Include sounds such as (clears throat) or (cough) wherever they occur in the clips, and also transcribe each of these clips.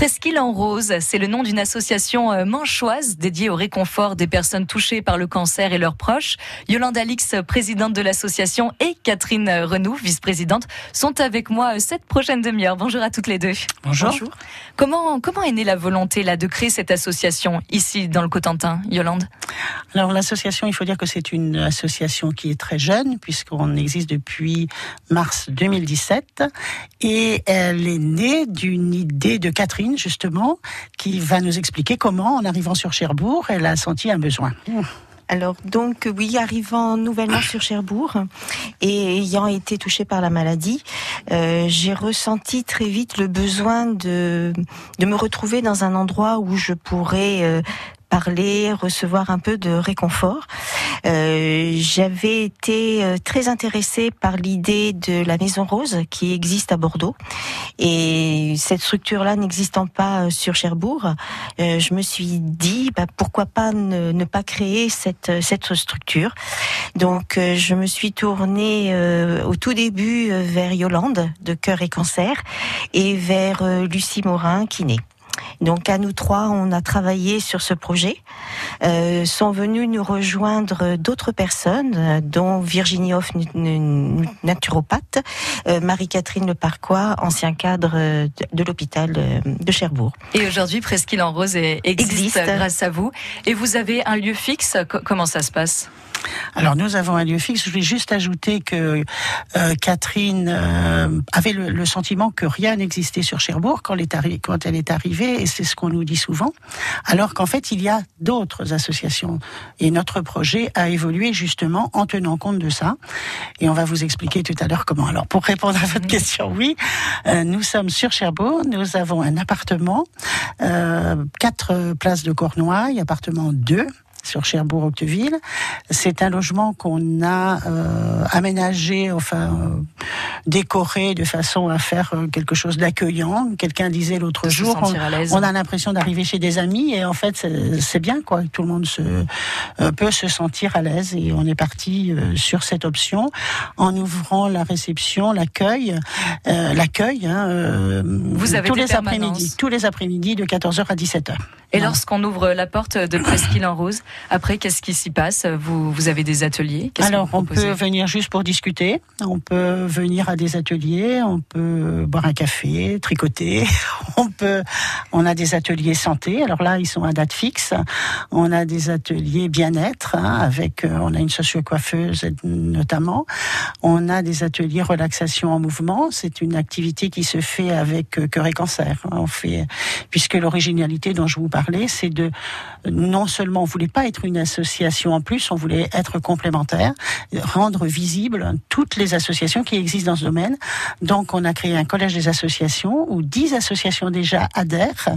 Presqu'île en rose, c'est le nom d'une association euh, manchoise dédiée au réconfort des personnes touchées par le cancer et leurs proches. Yolande Alix, présidente de l'association, et Catherine Renou, vice-présidente, sont avec moi euh, cette prochaine demi-heure. Bonjour à toutes les deux. Bonjour. Comment, comment est née la volonté là, de créer cette association ici dans le Cotentin, Yolande? Alors l'association, il faut dire que c'est une association qui est très jeune puisqu'on existe depuis mars 2017 et elle est née d'une idée de Catherine justement, qui va nous expliquer comment, en arrivant sur Cherbourg, elle a senti un besoin. Alors donc oui, arrivant nouvellement sur Cherbourg et ayant été touchée par la maladie, euh, j'ai ressenti très vite le besoin de de me retrouver dans un endroit où je pourrais euh, parler, recevoir un peu de réconfort. Euh, J'avais été euh, très intéressée par l'idée de la Maison Rose qui existe à Bordeaux. Et cette structure-là n'existant pas euh, sur Cherbourg, euh, je me suis dit bah, pourquoi pas ne, ne, pas créer cette, cette structure. Donc euh, je me suis tournée euh, au tout début vers Yolande de Cœur et Cancer et vers Lucie Morin naît. Donc à nous trois, on a travaillé sur ce projet. Euh, sont venus nous rejoindre d'autres personnes, dont Virginie Hoff, naturopathe, euh, Marie-Catherine Le Parquois, ancien cadre de, de l'hôpital de Cherbourg. Et aujourd'hui, Presqu'île en Rose existe, existe, grâce à vous. Et vous avez un lieu fixe? Comment ça se passe? Alors nous avons un lieu fixe. Je voulais juste ajouter que euh, Catherine euh, avait le, le, sentiment que rien n'existait sur Cherbourg quand, elle est arrivée, et c'est ce qu'on nous dit souvent. Alors qu'en fait, il y a d'autres associations. Et notre projet a évolué justement en tenant compte de ça. Et on va vous expliquer tout à l'heure comment. Alors pour répondre à votre question, oui, euh, nous sommes sur Cherbourg. Nous avons un appartement, euh, quatre places de Cornouailles, appartement 2 sur Cherbourg-Octeville. C'est un logement qu'on a euh, aménagé, enfin euh, décoré de façon à faire euh, quelque chose d'accueillant. Quelqu'un disait l'autre jour, on, on, a l'impression d'arriver chez des amis et en fait c'est bien quoi. Tout le monde se, euh, peut se sentir à l'aise et on est parti euh, sur cette option en ouvrant la réception, l'accueil, l'accueil. Hein, Vous avez tous les après-midi, tous les après-midi de 14h à 17h. Et lorsqu'on ouvre la porte de Presqu'île en Rose, après, qu'est-ce qui s'y passe? Vous, vous avez des ateliers? Alors, on peut venir juste pour discuter. On peut venir à des ateliers. On peut boire un café, tricoter. (laughs) On peut. On a des ateliers santé. Alors là, ils sont à date fixe. On a des ateliers bien-être hein, avec. Euh, on a une socio-coiffeuse notamment. On a des ateliers relaxation en mouvement. C'est une activité qui se fait avec euh, Cœur et Cancer. On fait puisque l'originalité dont je vous c'est de non seulement on voulait pas être une association en plus, on voulait être complémentaire, rendre visible toutes les associations qui existent dans ce domaine. Donc on a créé un collège des associations où 10 associations déjà adhèrent,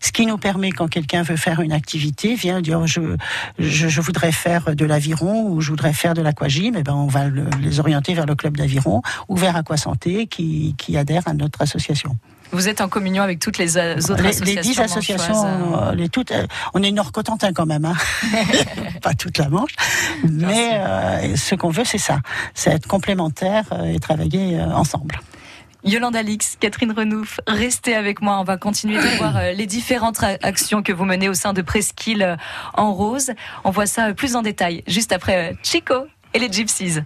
ce qui nous permet quand quelqu'un veut faire une activité, vient dire je, je, voudrais faire de l'aviron ou je voudrais faire de l'aquagym, et ben on va le, les orienter vers le club d'aviron ou vers Aquasanté qui, qui adhère à notre association. Vous êtes en communion avec toutes les autres les, associations. Les dix associations, euh, les toutes, euh, on est Nord-Cotentin quand même, hein. (laughs) (laughs) pas toute la Manche, mais euh, ce qu'on veut, c'est ça, c'est être complémentaire et travailler ensemble. Yolande Alix, Catherine Renouf, restez avec moi. On va continuer de voir les différentes actions que vous menez au sein de Presqu'île en rose. On voit ça plus en détail juste après Chico et les Gypsies.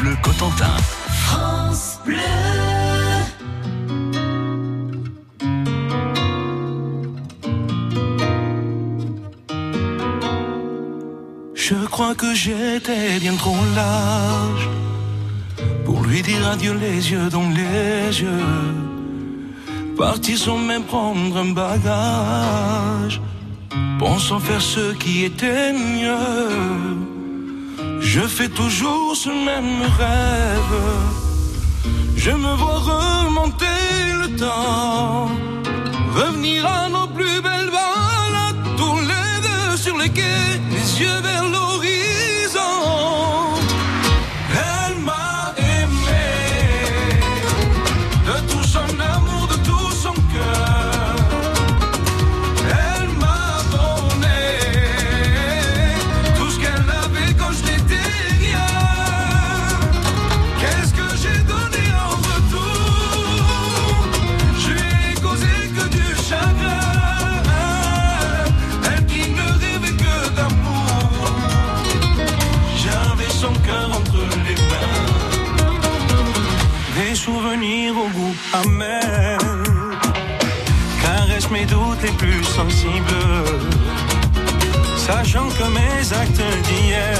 Bleu Cotentin. France Bleu. Je crois que j'étais bien trop lâche pour lui dire adieu les yeux dans les yeux. Parti sans même prendre un bagage, pensant faire ce qui était mieux. Je fais toujours ce même rêve. Je me vois remonter le temps, revenir à nos plus belles balades, tous les deux sur les quais, les yeux vers l'horizon. Amer caressent mes doutes les plus sensibles, sachant que mes actes d'hier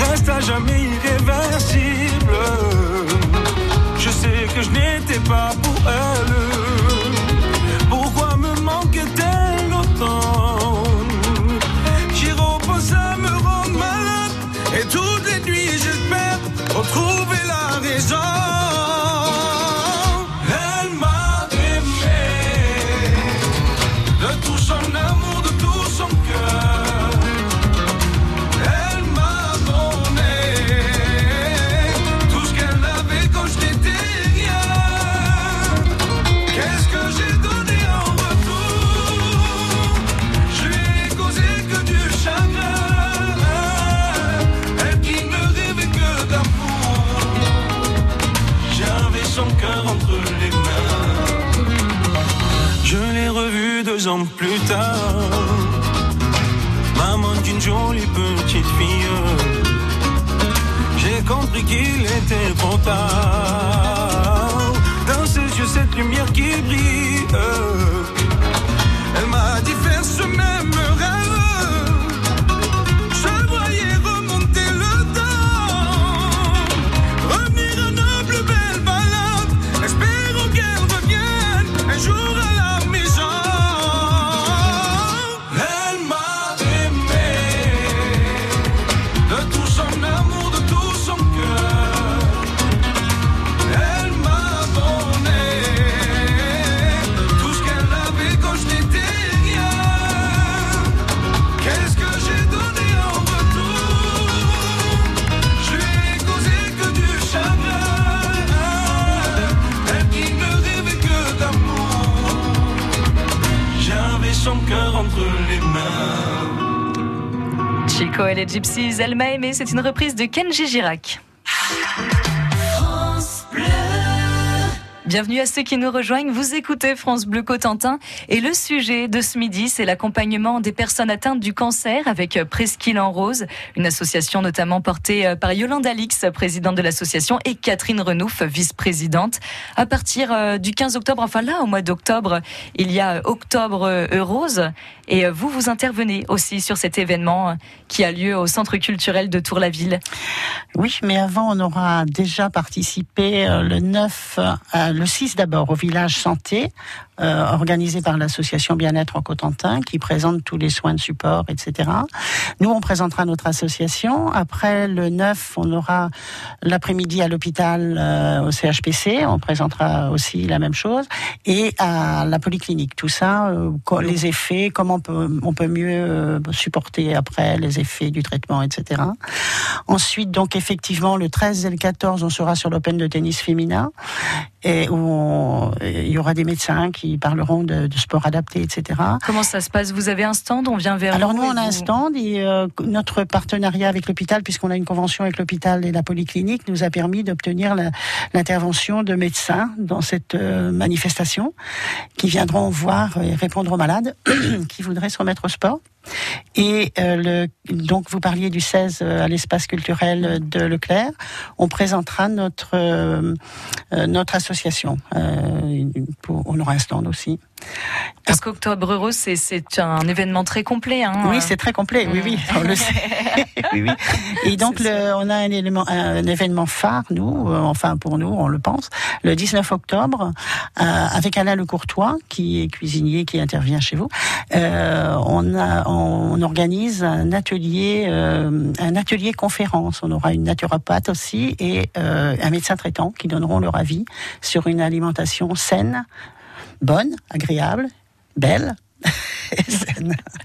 restent à jamais irréversibles? Je sais que je n'étais pas pour elle. Maman d'une jolie petite fille. J'ai compris qu'il était trop tard. Dans ses yeux, cette lumière qui brille. Les Gypsies, elle m'a aimé, c'est une reprise de Kenji Girac. Bienvenue à ceux qui nous rejoignent. Vous écoutez France Bleu Cotentin et le sujet de ce midi, c'est l'accompagnement des personnes atteintes du cancer avec Presqu'île en Rose, une association notamment portée par Yolande Alix, présidente de l'association, et Catherine Renouf, vice-présidente. À partir euh, du 15 octobre, enfin là, au mois d'octobre, il y a Octobre Rose et vous, vous intervenez aussi sur cet événement qui a lieu au Centre culturel de Tour-la-Ville. Oui, mais avant, on aura déjà participé euh, le 9, euh, le 6 d'abord au village santé, euh, organisé par l'association Bien-être en Cotentin, qui présente tous les soins de support, etc. Nous, on présentera notre association. Après, le 9, on aura l'après-midi à l'hôpital euh, au CHPC. On présentera aussi la même chose. Et à la polyclinique. Tout ça, euh, les effets, comment on peut, mieux supporter après les effets du traitement, etc. Ensuite, donc effectivement, le 13 et le 14, on sera sur l'Open de tennis féminin et où on- il y aura des médecins qui parleront de, de sport adapté, etc. Comment ça se passe? Vous avez un stand On vient vers Alors nous, on a un stand et euh, notre partenariat avec l'hôpital, puisqu'on a une convention avec l'hôpital et la polyclinique, nous a permis d'obtenir l'intervention de médecins dans cette euh, manifestation, qui viendront voir et répondre aux malades (clears throat) qui voudraient se remettre au sport. Et euh, le, donc vous parliez du 16 à l'espace culturel de Leclerc. On présentera notre euh, notre association. Euh, pour, stand aussi. Parce qu'Octobre Rose, c'est- un événement très complet. Hein. Oui, c'est très complet. Oui, oui, on le sait. (laughs) oui, oui. Et donc, le, on a un, élément, un événement phare, nous, euh, enfin pour nous, on le pense, le 19 octobre, euh, avec Alain Le Courtois, qui est cuisinier, qui intervient chez vous. Euh, on, a, on organise un atelier, un atelier conférence. On aura une naturopathe aussi et un médecin traitant qui donneront leur avis sur une alimentation saine, bonne, agréable, belle. (laughs)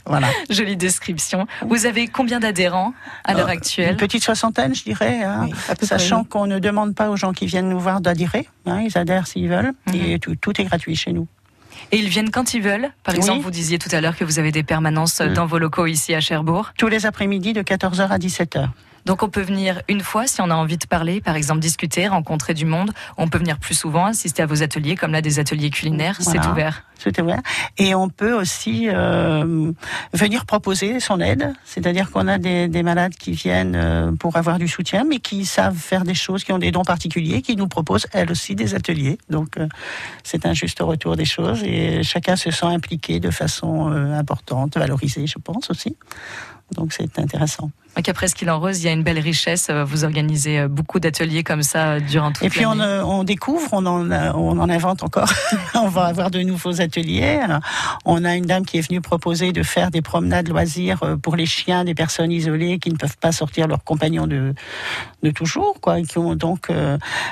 Voilà. Jolie description. Vous avez combien d'adhérents à l'heure Euh, actuelle Une petite soixantaine, je dirais. hein. Oui, Sachant qu'on ne demande pas aux gens qui viennent nous voir d'adhérer. hein, ils adhèrent s'ils veulent. Mhm. Et tout, tout est gratuit chez nous. Et ils viennent quand ils veulent? Par Oui. exemple, vous disiez tout à l'heure que vous avez des permanences dans vos locaux ici à Cherbourg. Tous les après-midi de 14h à 17h. Donc on peut venir une fois si on a envie de parler, par exemple discuter, rencontrer du monde. On peut venir plus souvent, assister à vos ateliers, comme là des ateliers culinaires. Voilà. C'est ouvert. Et on peut aussi euh, venir proposer son aide. C'est-à-dire qu'on a des, des, malades qui viennent euh, pour avoir du soutien, mais qui savent faire des choses, qui ont des dons particuliers, qui nous proposent elles aussi des ateliers. Donc euh, c'est un juste retour des choses et chacun se sent impliqué de façon euh, importante, valorisé, je pense aussi. Donc c'est intéressant. Après ce qu'il en rose, il y a une belle richesse. Vous organisez beaucoup d'ateliers comme ça durant toute Et puis on, on, découvre, on en, on en invente encore. (laughs) on va avoir de nouveaux ateliers. On a une dame qui est venue proposer de faire des promenades loisirs pour les chiens des personnes isolées qui ne peuvent pas sortir leurs compagnons de, de toujours. Quoi, qui ont, donc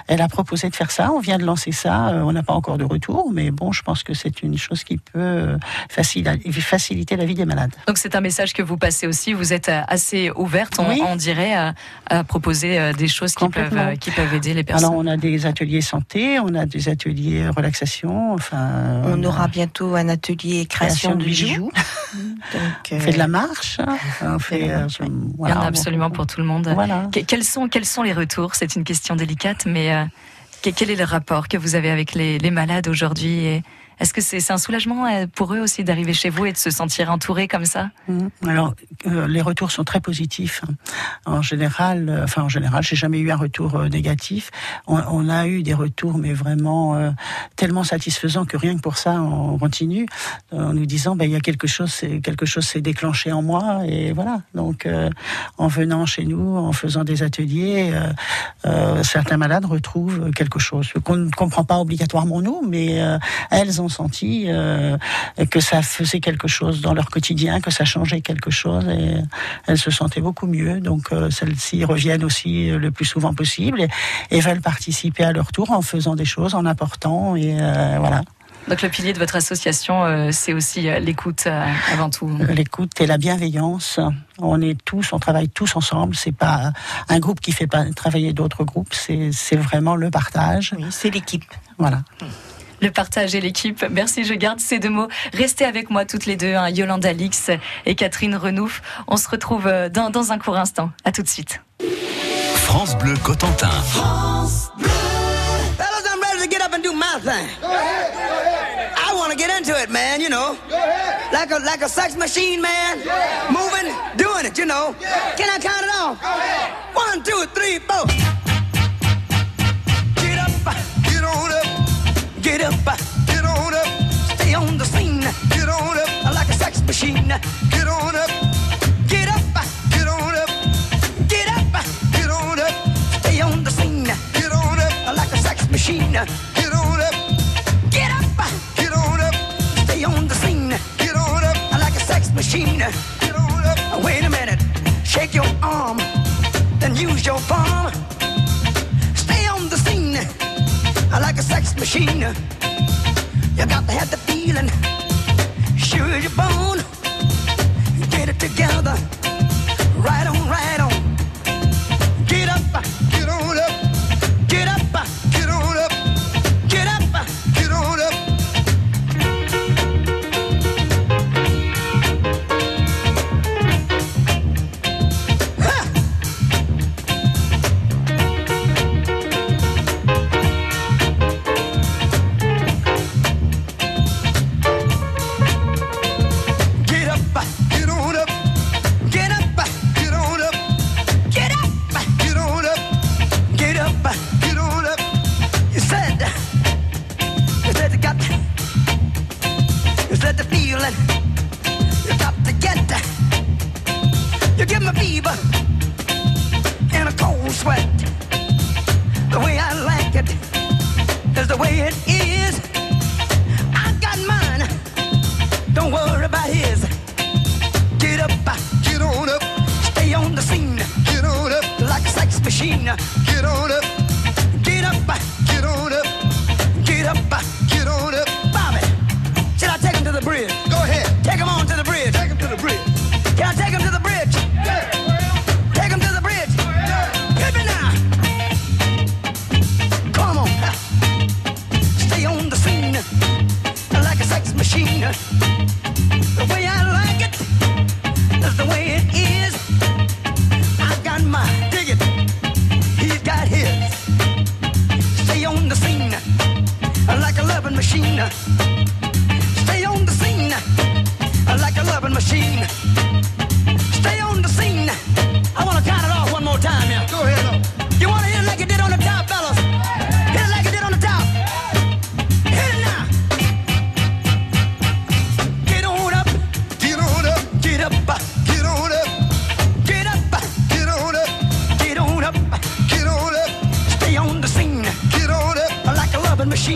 elle a proposé de faire ça. On vient de lancer ça. On n'a pas encore de retour, mais bon, je pense que c'est une chose qui peut faciliter la vie des malades. Donc c'est un message que vous passez aussi. Vous êtes assez ouvert ouverte, on, dirait, à, proposer euh, des choses qui peuvent, euh, qui peuvent aider les personnes. Alors, on a des ateliers santé, on a des ateliers relaxation. Enfin, on, aura bientôt un atelier création, de bijoux. (laughs) Donc, on fait de la marche. (laughs) On fait, Il y en a absolument pour tout le monde. Voilà. Quels, sont, quels sont les retours? C'est une question délicate, mais euh, quel est le rapport que vous avez avec les, les malades aujourd'hui et est-ce que c'est un soulagement euh, pour eux aussi d'arriver chez vous et de se sentir entourés comme ça? Mmh. Alors, euh, les retours sont très positifs. En général, euh, enfin en général, j'ai jamais eu un retour négatif. On, a eu des retours, mais vraiment tellement satisfaisants que rien que pour ça, on continue en nous disant, ben il y a quelque chose, quelque chose s'est déclenché en moi et voilà. Donc, en venant chez nous, en faisant des ateliers, certains malades retrouvent quelque chose qu'on ne comprend pas obligatoirement nous, mais elles ont senti euh, que ça faisait quelque chose dans leur quotidien, que ça changeait quelque chose et elles se sentaient beaucoup mieux. Donc euh, celles-ci reviennent aussi le plus souvent possible et, veulent participer à leur tour en faisant des choses, en apportant et euh, voilà. Donc le pilier de votre association, c'est aussi l'écoute avant tout. L'écoute et la bienveillance. On est tous, on travaille tous ensemble. C'est pas un groupe qui fait pas travailler d'autres groupes. C'est vraiment le partage. Oui, c'est l'équipe. Voilà le partage et l'équipe. Merci, je garde ces deux mots. Restez avec moi toutes les deux, hein, Yolanda Lix et Catherine Renouf. On se retrouve euh, dans, dans un court instant. À tout de suite. France Bleu Cotentin. France Bleu. Fellas, I'm ready to get up and do my thing. I want to get into it, man, you know. Like a, like a sex machine, man. Moving, doing it, you know. Can I count it off? One, two, three, four. Get up, uh, get on up, stay on the scene. Get on up, uh, like a sex machine. Get on up, get up, uh, get on up, get up, get on up, stay on the scene. Get on up, like a sex machine. Get on up, get up, get on up, stay on the scene. Get on up, like a sex machine. Get on up. Wait a minute, shake your arm, then use your palm. Machine. You got to have the feeling, sure as you're born. Get it together, Just let the feeling you got to get. You give me fever in a cold sweat. The way I like it is the way it is. I got mine. Don't worry about his. Get up, get on up. Stay on the scene. Get on up like a sex machine. Get on up.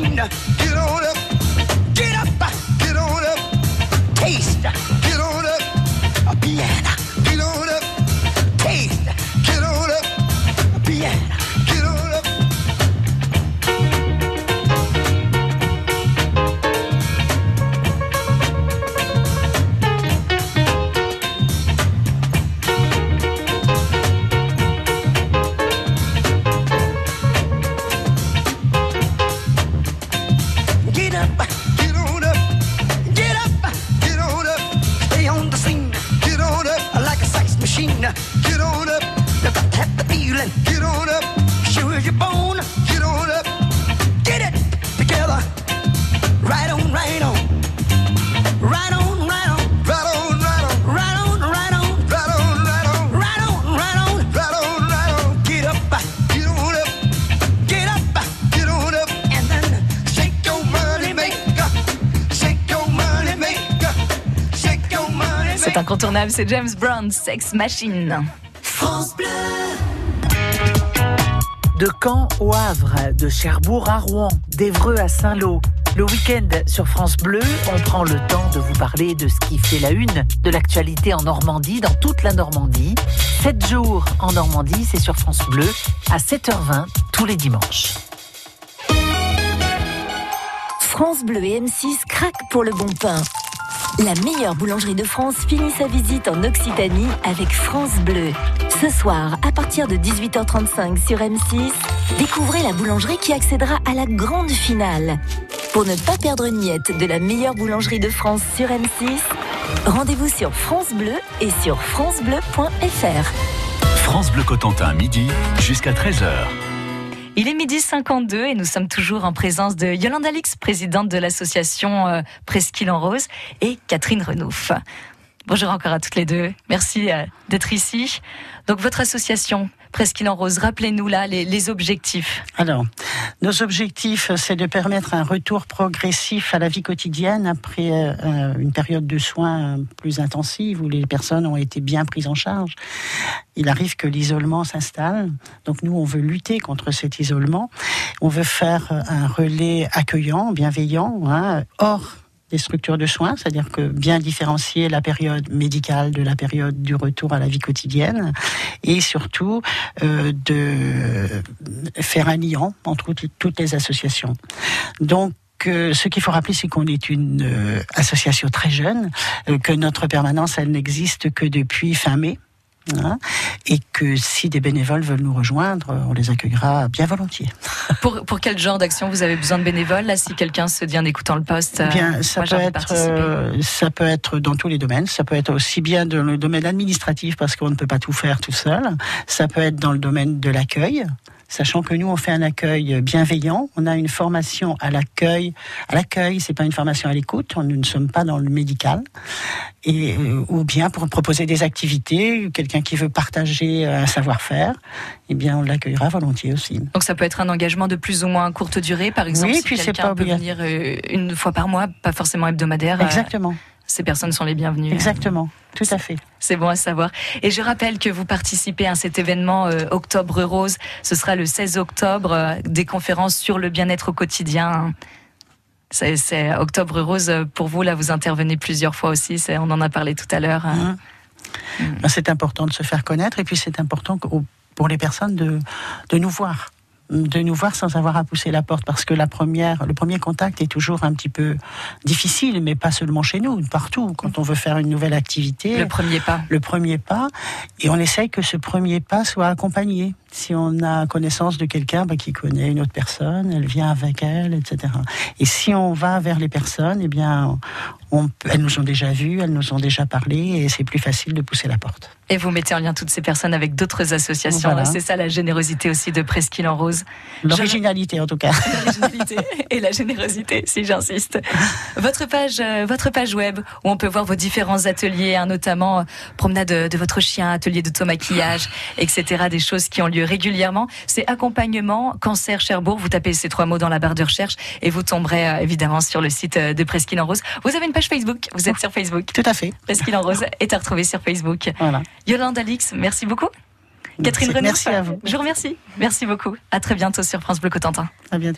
Machine. Get on up, you got to have the. Get on up. Like a science machine. Get on up. Look the feeling. Get on up, show your bone. C'est maker. incontournable, c'est James Brown, Sex Machine. France Bleu. De Caen au Havre, de Cherbourg à Rouen, d'Evreux à Saint-Lô. Le week-end sur France Bleu, on prend le temps de vous parler de ce qui fait la une de l'actualité en Normandie, dans toute la Normandie. 7 jours en Normandie, c'est sur France Bleu, à 7h20 tous les dimanches. France Bleu et M6 craquent pour le bon pain. La meilleure boulangerie de France finit sa visite en Occitanie avec France Bleu. Ce soir, à partir de 18h35 sur M6, découvrez la boulangerie qui accédera à la grande finale. Pour ne pas perdre une de la meilleure boulangerie de France sur M6, rendez-vous sur France Bleu et sur francebleu.fr. France Bleu Cotentin, midi jusqu'à 13h. Il est midi 52 et nous sommes toujours en présence de Yolande Alix, présidente de l'association euh, Presqu'île en Rose, et Catherine Renouf. Bonjour encore à toutes les deux. Merci euh, d'être ici. Donc votre association Presqu'île en Rose, rappelez-nous là les, objectifs. Alors, nos objectifs, c'est de permettre un retour progressif à la vie quotidienne après euh, une période de soins plus intensive où les personnes ont été bien prises en charge. Il arrive que l'isolement s'installe. Donc nous, on veut lutter contre cet isolement. On veut faire un relais accueillant, bienveillant, hein, hors des structures de soins, c'est-à-dire que bien différencier la période médicale de la période du retour à la vie quotidienne, et surtout euh, de faire un lien entre toutes- les associations. Donc euh, ce qu'il faut rappeler, c'est qu'on est une euh, association très jeune, que notre permanence, elle n'existe que depuis fin mai. Hein, et que si des bénévoles veulent nous rejoindre, on les accueillera bien volontiers. (laughs) Pour, pour quel genre d'action vous avez besoin de bénévoles là Si quelqu'un se dit en écoutant le poste, euh, Bien, ça moi, peut être, euh, ça peut être dans tous les domaines. Ça peut être aussi bien dans le domaine administratif parce qu'on ne peut pas tout faire tout seul. Ça peut être dans le domaine de l'accueil. Sachant que nous, on fait un accueil bienveillant, on a une formation à l'accueil. À l'accueil, c'est pas une formation à l'écoute. on- Nous ne sommes pas dans le médical. Et euh, ou bien pour proposer des activités, quelqu'un qui veut partager un savoir-faire, eh bien, on l'accueillera volontiers aussi. Donc ça peut être un engagement de plus ou moins courte durée, par exemple. Oui, si puis quelqu'un pas peut venir euh, une fois par mois, pas forcément hebdomadaire. euh, Exactement, ces personnes sont les bienvenues. exactement, tout à fait. C'est bon à savoir. Et je rappelle que vous participez à cet événement euh, Octobre Rose. Ce sera le 16 octobre, euh, des conférences sur le bien-être au quotidien. C'est, Octobre Rose euh, pour vous. Là, vous intervenez plusieurs fois aussi. On en a parlé tout à l'heure. hein. Hein. Ben, C'est important de se faire connaître et puis c'est important pour les personnes de, de nous voir de nous voir sans avoir à pousser la porte parce que la première, le premier contact est toujours un petit peu difficile, mais pas seulement chez nous, partout. Quand on veut faire une nouvelle activité, Le premier pas. le premier pas, et on essaye que ce premier pas soit accompagné. Si on a connaissance de quelqu'un bah, qui connaît une autre personne, elle vient avec elle, etc. Et si on va vers les personnes, eh bien, on, elles nous ont déjà vues, elles nous ont déjà parlé, et c'est plus facile de pousser la porte. Et vous mettez en lien toutes ces personnes avec d'autres associations. Voilà. C'est ça la générosité aussi de Presqu'île en Rose. L'originalité, en tout cas. (laughs) L'originalité et la générosité, si j'insiste. Votre page, euh, votre page web où on peut voir vos différents ateliers, hein, notamment euh, promenade de, de votre chien, atelier d'automaquillage, etc. Des choses qui ont lieu régulièrement. C'est accompagnement cancer Cherbourg. Vous tapez ces trois mots dans la barre de recherche et vous tomberez euh, évidemment sur le site euh, de Presqu'île en Rose. Vous avez une page Facebook. Vous êtes sur Facebook. Tout à fait. Presqu'île en Rose est à retrouver sur Facebook. Voilà. Yolande Alix, merci beaucoup. Catherine Merci- Renouf, merci à vous. je vous remercie. Merci beaucoup. À très bientôt sur France Bleu Cotentin. À bientôt.